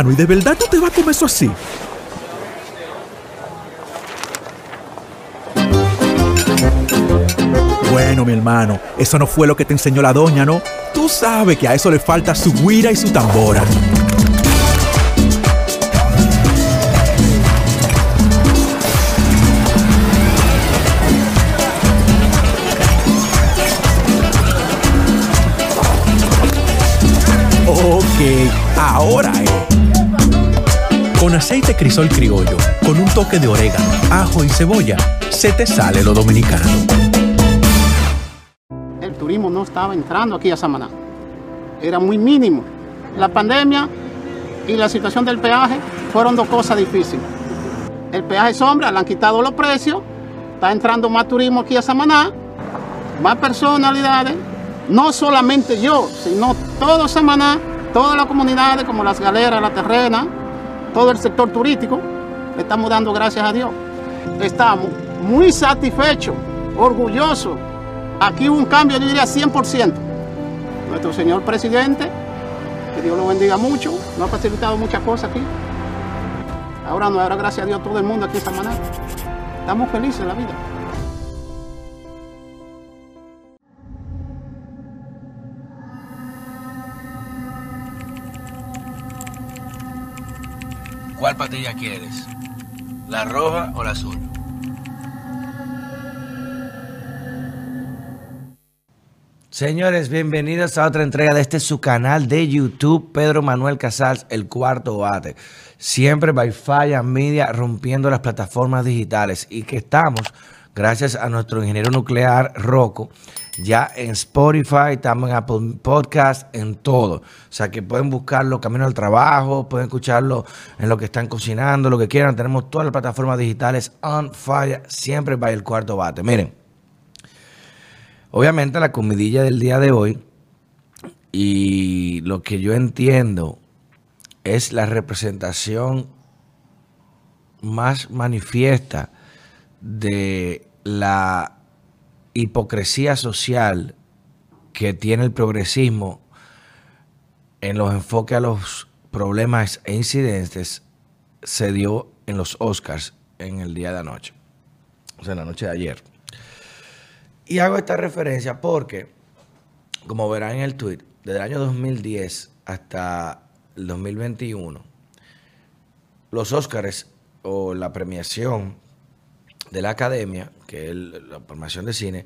¿y de verdad tú te vas a comer eso así? Bueno, mi hermano, eso no fue lo que te enseñó la doña, ¿no? Tú sabes que a eso le falta su guira y su tambora. Aceite crisol criollo, con un toque de orégano, ajo y cebolla, se te sale lo dominicano. El turismo no estaba entrando aquí a Samaná. Era muy mínimo. La pandemia y la situación del peaje fueron dos cosas difíciles. El peaje sombra, le han quitado los precios, está entrando más turismo aquí a Samaná, más personalidades, no solamente yo, sino todo Samaná, todas las comunidades como las galeras, la terrena, todo el sector turístico, le estamos dando gracias a Dios. Estamos muy satisfechos, orgullosos. Aquí hubo un cambio, yo diría 100%. Nuestro señor presidente, que Dios lo bendiga mucho, nos ha facilitado muchas cosas aquí. Ahora nos dará gracias a Dios todo el mundo aquí en Samaná. Estamos felices en la vida. ¿Cuál patilla quieres? ¿La roja o la azul? Señores, bienvenidos a otra entrega de este su canal de YouTube, Pedro Manuel Casals, el cuarto bate. Siempre by Falla Media rompiendo las plataformas digitales y que estamos, gracias a nuestro ingeniero nuclear Rocco, ya en Spotify, estamos en Apple Podcast, en todo. O sea que pueden buscarlo camino al trabajo, pueden escucharlo en lo que están cocinando, lo que quieran. Tenemos todas las plataformas digitales on fire, siempre by el cuarto bate. Miren, obviamente la comidilla del día de hoy y lo que yo entiendo es la representación más manifiesta de la hipocresía social que tiene el progresismo en los enfoques a los problemas e incidentes se dio en los Oscars en el día de anoche, o sea, en la noche de ayer. Y hago esta referencia porque, como verán en el tweet, desde el año 2010 hasta el 2021, los Oscars o la premiación de la academia, que es la formación de cine,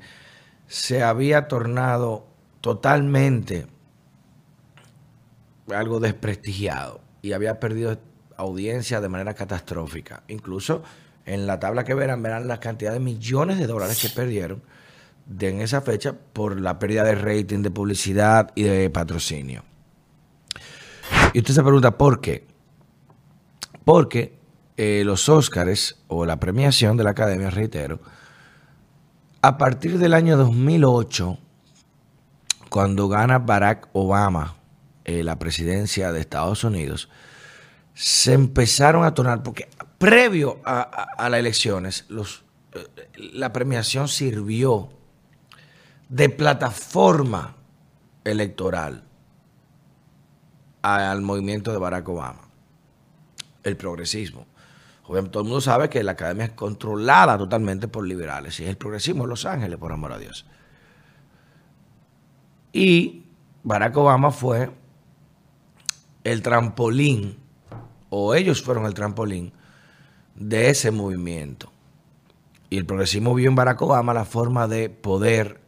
se había tornado totalmente algo desprestigiado y había perdido audiencia de manera catastrófica. Incluso en la tabla que verán, verán la cantidad de millones de dólares que perdieron de en esa fecha por la pérdida de rating, de publicidad y de patrocinio. Y usted se pregunta, ¿por qué? Porque eh, los Óscares o la premiación de la Academia, reitero, a partir del año 2008, cuando gana Barack Obama eh, la presidencia de Estados Unidos, se empezaron a tornar, porque previo a las elecciones, los, eh, la premiación sirvió de plataforma electoral al movimiento de Barack Obama, el progresismo. Obviamente todo el mundo sabe que la academia es controlada totalmente por liberales y es el progresismo en Los Ángeles, por amor a Dios. Y Barack Obama fue el trampolín, o ellos fueron el trampolín de ese movimiento. Y el progresismo vio en Barack Obama la forma de poder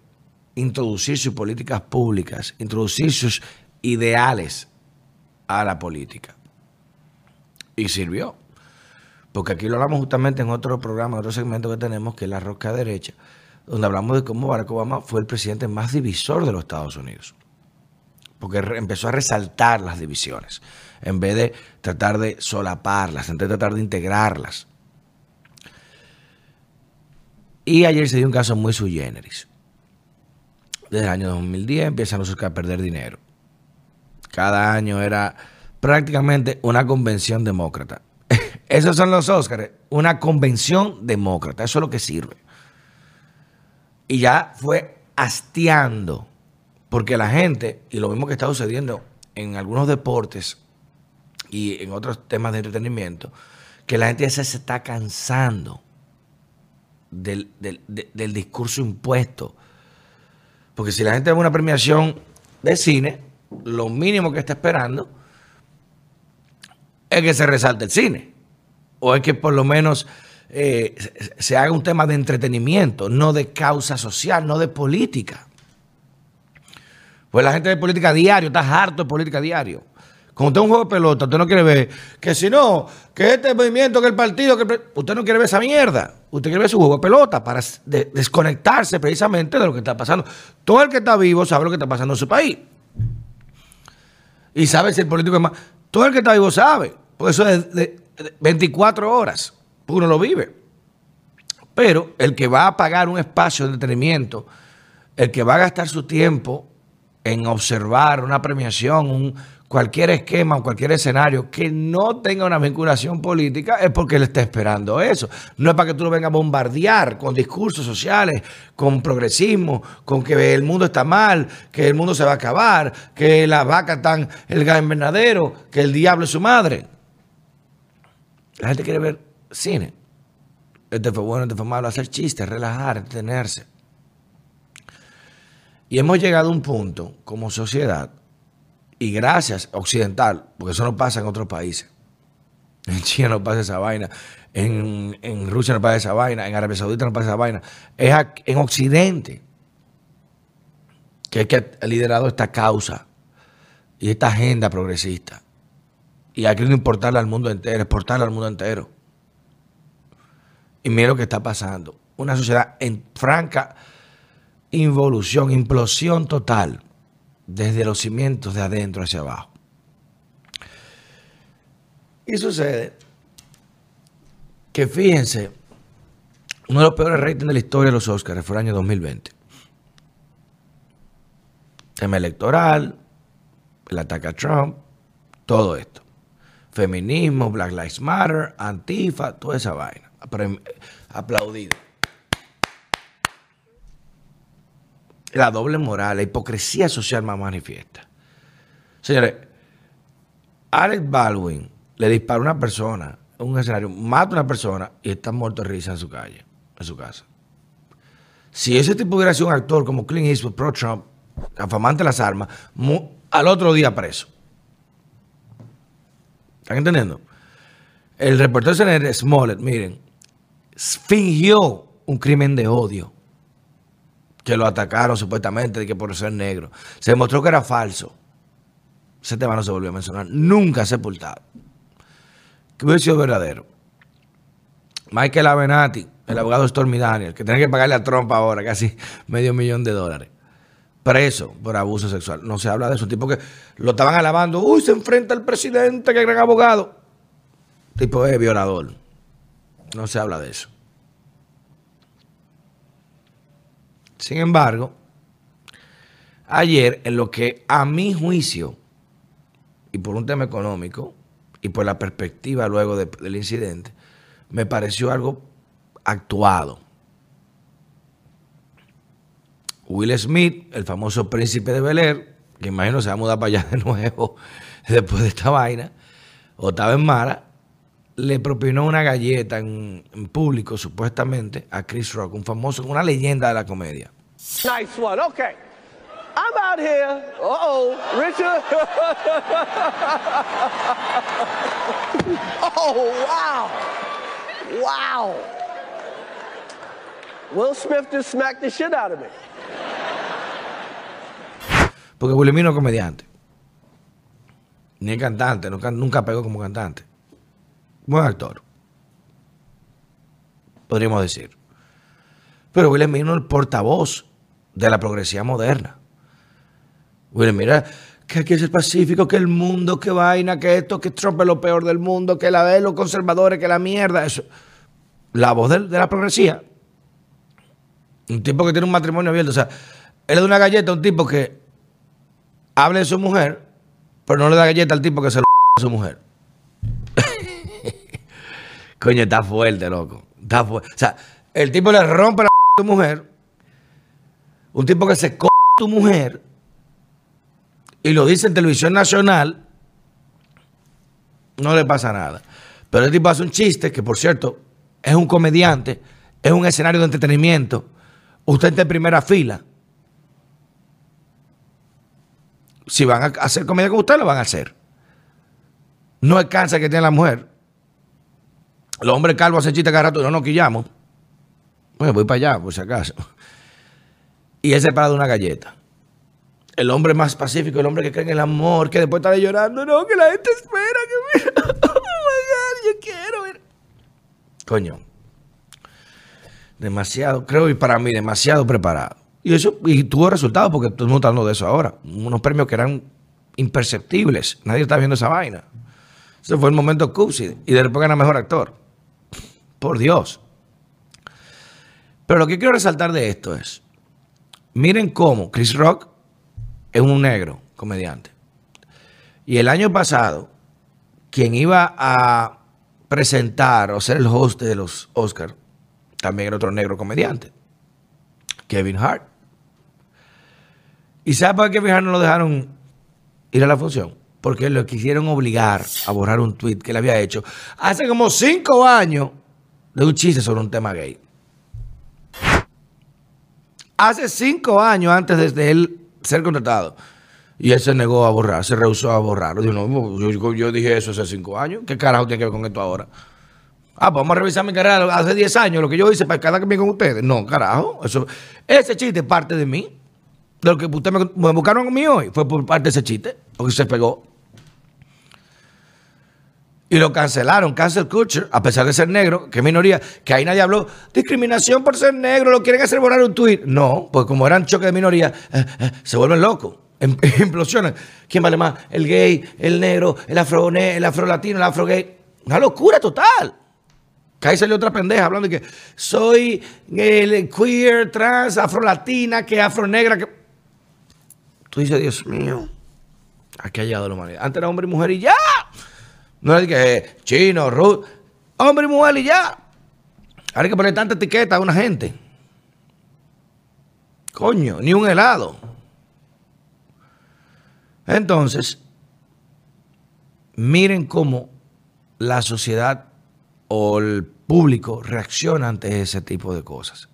introducir sus políticas públicas, introducir sus ideales a la política. Y sirvió. Porque aquí lo hablamos justamente en otro programa, en otro segmento que tenemos, que es la rosca derecha, donde hablamos de cómo Barack Obama fue el presidente más divisor de los Estados Unidos. Porque empezó a resaltar las divisiones, en vez de tratar de solaparlas, en vez de tratar de integrarlas. Y ayer se dio un caso muy sui generis. Desde el año 2010 empiezan los a perder dinero. Cada año era prácticamente una convención demócrata. Esos son los Óscares, una convención demócrata. Eso es lo que sirve. Y ya fue hastiando, porque la gente, y lo mismo que está sucediendo en algunos deportes y en otros temas de entretenimiento, que la gente se está cansando del, del discurso impuesto. Porque si la gente ve una premiación de cine, lo mínimo que está esperando es que se resalte el cine. O es que por lo menos eh, se haga un tema de entretenimiento, no de causa social, no de política. Pues la gente de política diario está harto de política diario. Cuando usted es un juego de pelota, usted no quiere ver que si no, que este movimiento, que el partido, que usted no quiere ver esa mierda. Usted quiere ver su juego de pelota para desconectarse precisamente de lo que está pasando. Todo el que está vivo sabe lo que está pasando en su país. Y sabe si el político es más. Todo el que está vivo sabe. Por eso es de 24 horas. Uno lo vive. Pero el que va a pagar un espacio de entretenimiento, el que va a gastar su tiempo en observar una premiación, un, cualquier esquema o cualquier escenario que no tenga una vinculación política, es porque él está esperando eso. No es para que tú lo vengas a bombardear con discursos sociales, con progresismo, con que el mundo está mal, que el mundo se va a acabar, que las vacas están el gas invernadero, que el diablo es su madre. La gente quiere ver cine. Este fue bueno, este fue malo, hacer chistes, relajar, detenerse. Y hemos llegado a un punto como sociedad, y gracias occidental, porque eso no pasa en otros países. En China no pasa esa vaina, en, Rusia no pasa esa vaina, en Arabia Saudita no pasa esa vaina. Es en Occidente que es que ha liderado esta causa y esta agenda progresista. Y ha querido importarla al mundo entero, exportarla al mundo entero. Y mira lo que está pasando. Una sociedad en franca involución, implosión total, desde los cimientos de adentro hacia abajo. Y sucede que fíjense, uno de los peores ratings de la historia de los Oscars fue el año 2020. Tema electoral, el ataque a Trump, todo esto. Feminismo, Black Lives Matter, Antifa, toda esa vaina. Aplaudido. la doble moral, la hipocresía social más manifiesta. Señores, Alex Baldwin le dispara a una persona un escenario, mata a una persona y está muerto de risa en su calle, en su casa. Si ese tipo hubiera sido un actor como Clint Eastwood, pro-Trump, afamante de las armas, al otro día preso. ¿Están entendiendo? El reportero de Smollett, miren, fingió un crimen de odio que lo atacaron supuestamente de que por ser negro. Se demostró que era falso. Ese tema no se volvió a mencionar. Nunca sepultado. Que hubiera sido verdadero. Michael Avenatti, el abogado Stormy Daniel, que tiene que pagarle a Trump ahora casi medio millón de dólares. Preso por abuso sexual. No se habla de eso. Tipo que lo estaban alabando. Uy, se enfrenta al presidente, que gran abogado. Tipo es violador. No se habla de eso. Sin embargo, ayer en lo que a mi juicio, y por un tema económico, y por la perspectiva luego del incidente, me pareció algo actuado. Will Smith, el famoso príncipe de Bel Air, que imagino se va a mudar para allá de nuevo después de esta vaina, o estaba en Mara, le propinó una galleta en, público, supuestamente, a Chris Rock, un famoso, una leyenda de la comedia. Nice one. Okay. I'm out here. Uh-oh, Richard. oh, wow. Wow. Will Smith just smacked the shit out of me. Porque Will Smith no es comediante. Ni es cantante, nunca, pegó como cantante. Buen actor. Podríamos decir. Pero no es el portavoz de la progresía moderna. Will, mira, que aquí es el Pacífico, que el mundo, que vaina, que esto, que Trump es lo peor del mundo, que la de los conservadores, que la mierda, eso. La voz de, la progresía. Un tipo que tiene un matrimonio abierto. O sea, él le da una galleta un tipo que hable de su mujer, pero no le da galleta al tipo que se lo a su mujer. Coño, está fuerte, loco. Está fuerte. O sea, el tipo le rompe la a su mujer. Un tipo que se co tu mujer y lo dice en televisión nacional no le pasa nada. Pero el tipo hace un chiste, que por cierto, es un comediante, es un escenario de entretenimiento. Usted está en primera fila. Si van a hacer comedia con usted, lo van a hacer. No es cáncer que tiene la mujer. Los hombres calvos hacen chistes cada rato, no nos quillamos. Bueno, voy para allá, por si acaso. Y él se para de una galleta. El hombre más pacífico, el hombre que cree en el amor, que después está llorando, no, que la gente espera, que mira, oh my God, yo quiero ver. Coño. Demasiado, creo, y para mí, demasiado preparado. Y eso, y tuvo resultados, porque todo hablando de eso ahora. Unos premios que eran imperceptibles. Nadie está viendo esa vaina. Ese fue el momento Cupsi. Y de repente mejor actor. Por Dios. Pero lo que quiero resaltar de esto es, miren cómo Chris Rock es un negro comediante. Y el año pasado, quien iba a presentar o ser el host de los Oscars, también era otro negro comediante, Kevin Hart. ¿Y sabe por qué Kevin Hart no lo dejaron ir a la función? Porque lo quisieron obligar a borrar un tweet que le había hecho hace como cinco años de un chiste sobre un tema gay. Hace cinco años antes de él ser contratado. Y él se negó a borrar, se rehusó a borrar. yo, yo, dije eso hace cinco años. ¿Qué carajo tiene que ver con esto ahora? Ah, pues vamos a revisar mi carrera hace diez años, lo que yo hice para cada que me con ustedes. No, carajo. Ese chiste parte de mí. De lo que ustedes me, buscaron a mí hoy fue por parte de ese chiste, porque se pegó. Y lo cancelaron, cancel culture, a pesar de ser negro, que minoría, que ahí nadie habló, discriminación por ser negro, lo quieren hacer borrar un tuit. No, pues como eran choque de minoría, eh, eh, se vuelven locos, em, implosionan. ¿Quién vale más? El gay, el negro, el afro, el afro latino, el afro gay. Una locura total. Que ahí salió otra pendeja hablando de que soy el queer, trans, afro latina, que afro negra, que... Tú dices, Dios mío, aquí ha llegado la humanidad. Antes era hombre y mujer y ya. No es que eh, chino, ruso, hombre y mujer y ya. Ahora hay que poner tanta etiqueta a una gente. Coño, ni un helado. Entonces, miren cómo la sociedad o el público reacciona ante ese tipo de cosas.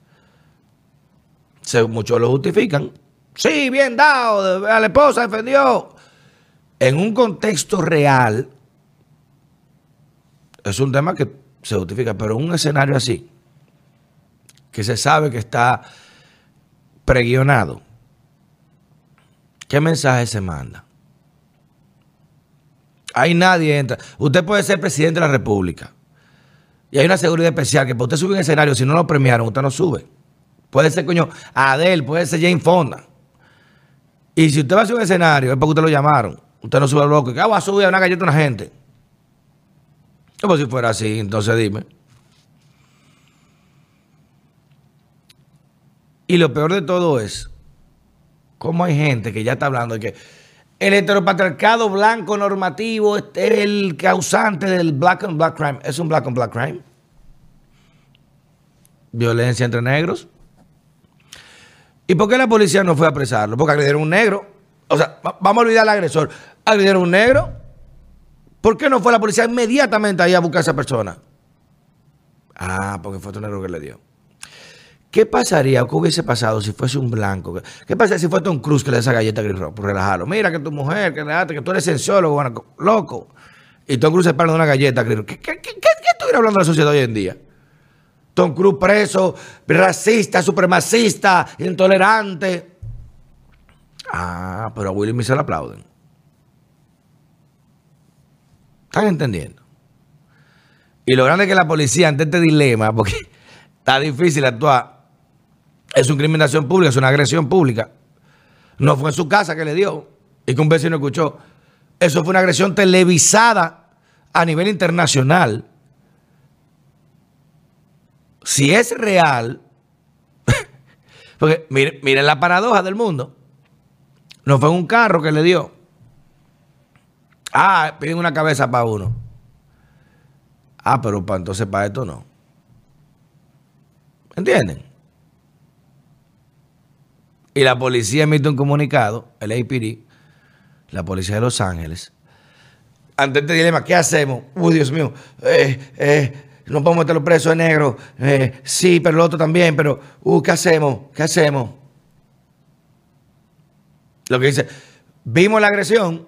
muchos lo justifican. Sí, bien dado, la esposa defendió. En un contexto real, es un tema que se justifica, pero un escenario así, que se sabe que está preguionado, ¿qué mensaje se manda? Ahí nadie entra. Usted puede ser presidente de la República. Y hay una seguridad especial que para usted subir un escenario, si no lo premiaron, usted no sube. Puede ser, coño, Adel, puede ser Jane Fonda. Y si usted va a subir un escenario, es porque usted lo llamaron. Usted no sube al bloque. ¿Qué va a subir a una galleta una gente? Como si fuera así, entonces dime. Y lo peor de todo es cómo hay gente que ya está hablando de que el heteropatriarcado blanco normativo es el causante del black on black crime. Es un black on black crime. Violencia entre negros. ¿Y por qué la policía no fue a apresarlo? Porque agredieron a un negro. O sea, vamos a olvidar al agresor. Agredieron a un negro. ¿Por qué no fue la policía inmediatamente ahí a buscar a esa persona? Ah, porque fue un error que le dio. ¿Qué pasaría o qué hubiese pasado si fuese un blanco? ¿Qué pasaría si fue Tom Cruz que le da esa galleta a Chris Rock por relajarlo? Mira que tu mujer, que, que tú eres cienciólogo, loco. Y Tom Cruz se para de una galleta a Chris Rock. ¿Qué, qué, qué, estuviera hablando la sociedad hoy en día? Tom Cruz preso, racista, supremacista, intolerante. Ah, pero a Willy se le aplauden. ¿Están entendiendo? Y lo grande es que la policía, ante este dilema, porque está difícil actuar, es una criminación pública, es una agresión pública. No fue en su casa que le dio y que un vecino escuchó. Eso fue una agresión televisada a nivel internacional. Si es real, porque miren, miren la paradoja del mundo. No fue un carro que le dio. Ah, piden una cabeza para uno. Ah, pero para entonces para esto no. ¿Entienden? Y la policía emite un comunicado, el APD, la policía de Los Ángeles, ante este dilema, ¿qué hacemos? Uy, Dios mío, eh, eh, no podemos meterlo preso de negro. Eh, sí, pero el otro también, pero, uh, ¿qué hacemos? ¿Qué hacemos? Lo que dice, vimos la agresión,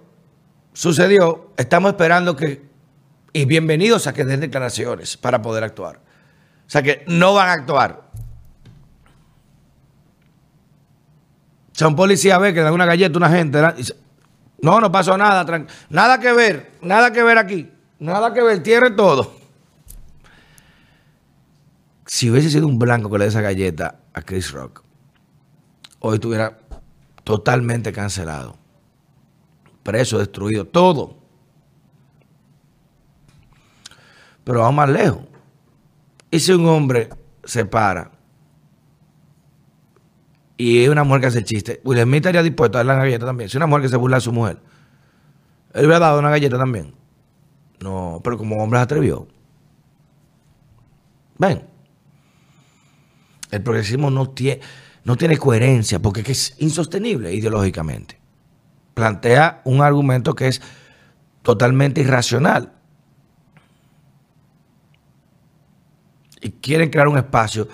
sucedió, estamos esperando que, y bienvenidos a que den declaraciones para poder actuar. O sea que no van a actuar. Son policía ve que le dan una galleta a una gente. No, no pasó nada. Nada que ver, nada que ver aquí. Nada que ver, tierre todo. Si hubiese sido un blanco que le dé esa galleta a Chris Rock, hoy estuviera totalmente cancelado. Preso, destruido, todo. Pero vamos más lejos. Y si un hombre se para y es una mujer que hace chiste, Will Smith estaría dispuesto a darle una galleta también. Si una mujer que se burla de su mujer, él hubiera dado una galleta también. No, pero como hombre se atrevió. Ven. El progresismo no tiene, no tiene coherencia porque es insostenible ideológicamente. Plantea un argumento que es totalmente irracional. Y quieren crear un espacio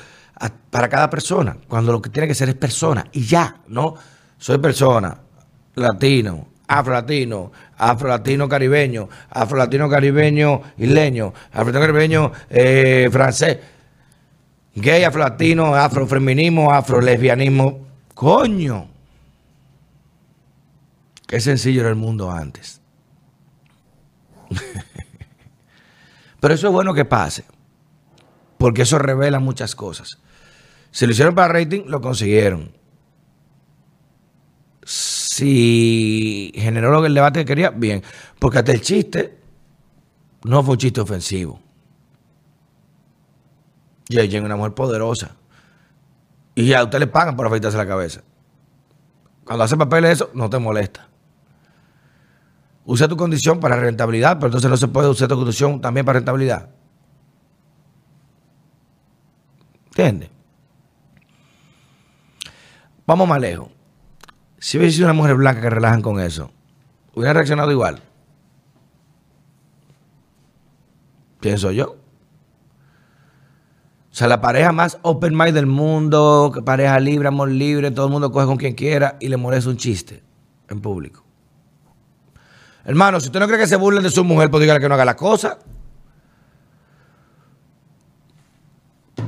para cada persona, cuando lo que tiene que ser es persona y ya, ¿no? Soy persona, latino, afro-latino, afro-latino caribeño, afro-latino caribeño isleño, afro-latino caribeño eh, francés, gay, afro-latino, afrofeminismo, afro-lesbianismo. Coño. Qué sencillo era el mundo antes. Pero eso es bueno que pase, porque eso revela muchas cosas. Si lo hicieron para rating, lo consiguieron. Si generó el debate que quería, bien. Porque hasta el chiste no fue un chiste ofensivo. Y ella es una mujer poderosa. Y a usted le pagan por afeitarse la cabeza. Cuando hace papeles eso, no te molesta. Usa tu condición para rentabilidad, pero entonces no se puede usar tu condición también para rentabilidad. ¿Entiendes? Vamos más lejos. Si hubiese sido una mujer blanca que relajan con eso, hubiera reaccionado igual. Pienso yo. O sea, la pareja más open mind del mundo, pareja libre, amor libre, todo el mundo coge con quien quiera y le molesta un chiste en público. Hermano, si usted no cree que se burlen de su mujer, pues dígale que no haga la cosa.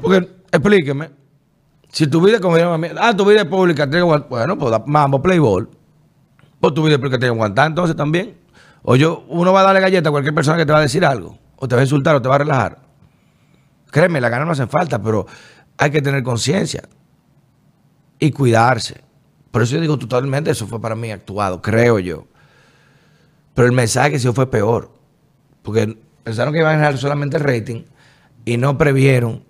Porque, explíqueme. Si tu vida, como ah, tu vida es pública, tiene que Bueno, pues mambo, playboy. Pues tu vida es pública, tiene que aguantar entonces también. O yo, uno va a darle galleta a cualquier persona que te va a decir algo. O te va a insultar o te va a relajar. Créeme, la gana no hace falta, pero hay que tener conciencia. Y cuidarse. Por eso yo digo totalmente, eso fue para mí actuado, creo yo. Pero el mensaje sí fue peor. Porque pensaron que iban a generar solamente el rating y no previeron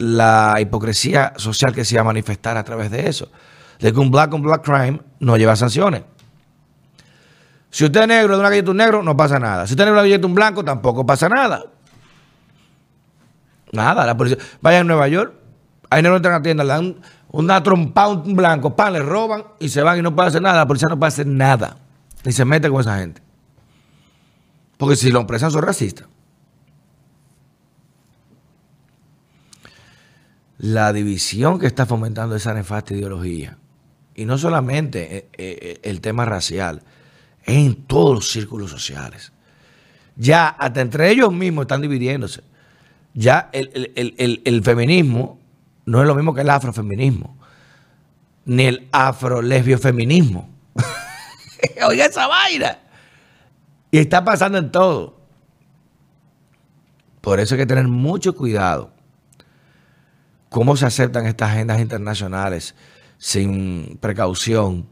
la hipocresía social que se iba a manifestar a través de eso. De que un black on black crime no lleva sanciones. Si usted es negro de una galleta un negro, no pasa nada. Si usted es negro de una galleta un blanco, tampoco pasa nada. Nada, la policía. Vaya a Nueva York, hay negros entran a la tienda, le dan una trompa un blanco, pan, le roban y se van y no puede hacer nada. La policía no puede hacer nada. Ni se mete con esa gente. Porque si lo presan son racistas. La división que está fomentando esa nefasta ideología. Y no solamente eh, eh, el tema racial, es en todos los círculos sociales. Ya hasta entre ellos mismos están dividiéndose. Ya el, feminismo no es lo mismo que el afrofeminismo, ni el afro-lesbiofeminismo. Oiga esa vaina. Y está pasando en todo. Por eso hay que tener mucho cuidado cómo se aceptan estas agendas internacionales sin precaución,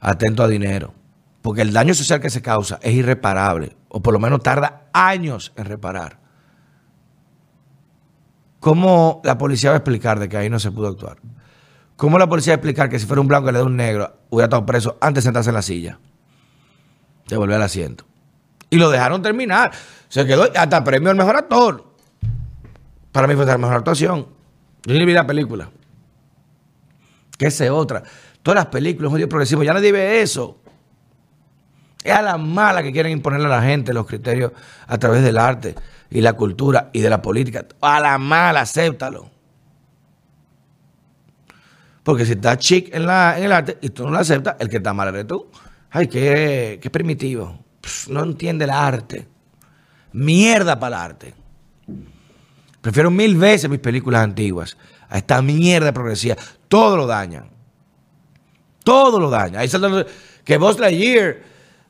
atento a dinero. Porque el daño social que se causa es irreparable, o por lo menos tarda años en reparar. ¿Cómo la policía va a explicar de que ahí no se pudo actuar? ¿Cómo la policía va a explicar que si fuera un blanco y le da un negro, hubiera estado preso antes de sentarse en la silla? De volver al asiento. Y lo dejaron terminar. Se quedó hasta premio al mejor actor. Para mí fue la mejor actuación. Yo vi la película. Que es otra. Todas las películas, medio progresivo, ya nadie ve eso. Es a la mala que quieren imponerle a la gente los criterios a través del arte y la cultura y de la política. A la mala, acéptalo. Porque si está chic en, la, en el arte y tú no lo aceptas, el que está mal eres tú. Ay, qué, qué primitivo. no entiende el arte. Mierda para el arte. Prefiero mil veces mis películas antiguas a esta mierda progresiva. Todo lo dañan. Todo lo daña. Ahí que Buzz Lightyear,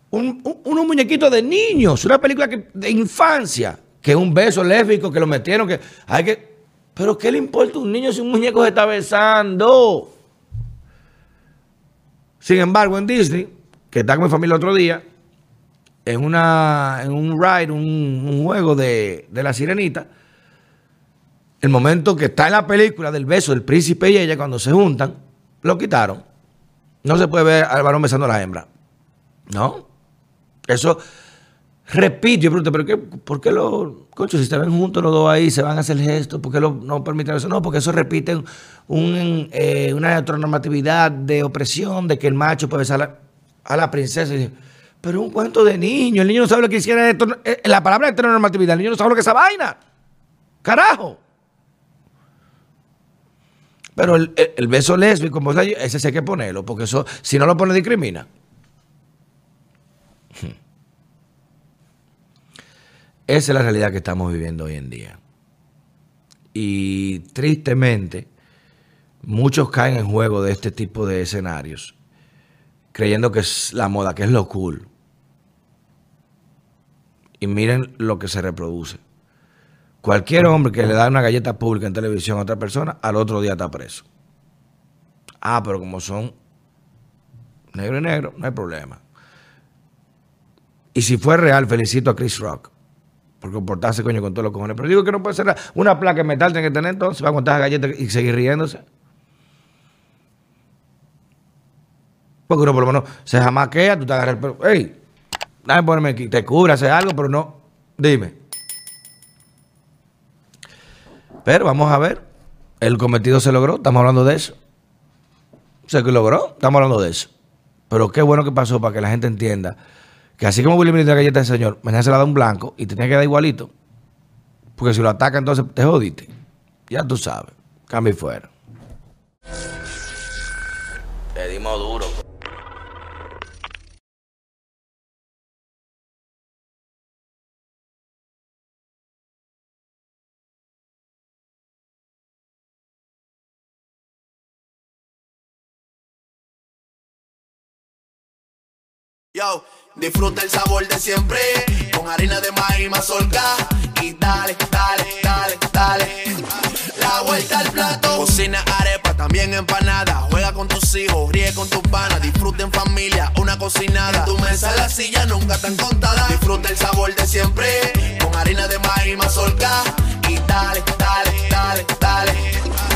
un, un, unos muñequitos de niños, una película de infancia, que un beso lésbico que lo metieron, que hay que... Pero ¿qué le importa a un niño si un muñeco se está besando? Sin embargo, en Disney, que está con mi familia el otro día, en, una, en un ride, un, juego de, de la sirenita, el momento que está en la película del beso del príncipe y ella, cuando se juntan, lo quitaron. No se puede ver al varón besando a la hembra. ¿No? Eso, repito, yo pregunto, ¿pero qué, ¿por qué los, concho, si se ven juntos los dos ahí, se van a hacer gestos? ¿Por qué no permiten eso? No, porque eso repite eh, una heteronormatividad de opresión, de que el macho puede besar a la, princesa. Y, pero un cuento de niño, el niño no sabe lo que hiciera esto. Eh, la palabra heteronormatividad, el niño no sabe lo que es esa vaina. Carajo. Pero el, beso lésbico, ese sí hay que ponerlo, porque eso, si no lo pone, discrimina. Esa es la realidad que estamos viviendo hoy en día. Y tristemente, muchos caen en juego de este tipo de escenarios, creyendo que es la moda, que es lo cool. Y miren lo que se reproduce. Cualquier hombre que le da una galleta pública en televisión a otra persona, al otro día está preso. Ah, pero como son negro y negro, no hay problema. Y si fue real, felicito a Chris Rock por comportarse coño con todos los cojones. Pero digo que no puede ser una placa de metal, tiene que tener entonces va a contar galletas y seguir riéndose. Porque uno por lo menos se jamaquea, tú te agarras el pelo. ¡Ey! Dame ponerme aquí, te cubre, hace algo, pero no. Dime. Pero vamos a ver. El cometido se logró, estamos hablando de eso. Se logró, estamos hablando de eso. Pero qué bueno que pasó para que la gente entienda que así como Willy le la galleta del señor, mañana se la da un blanco y te tiene que dar igualito. Porque si lo ataca, entonces te jodiste. Ya tú sabes. Cambio y fuera. Yo, disfruta el sabor de siempre con harina de maíz mazorca y dale, dale, dale, dale. La vuelta al plato. Cocina arepa, también empanada. Juega con tus hijos, ríe con tus panas. Disfruta en familia, una cocinada. tu mesa, la silla nunca tan contada. Disfruta el sabor de siempre con harina de maíz mazorca y dale, dale, dale, dale.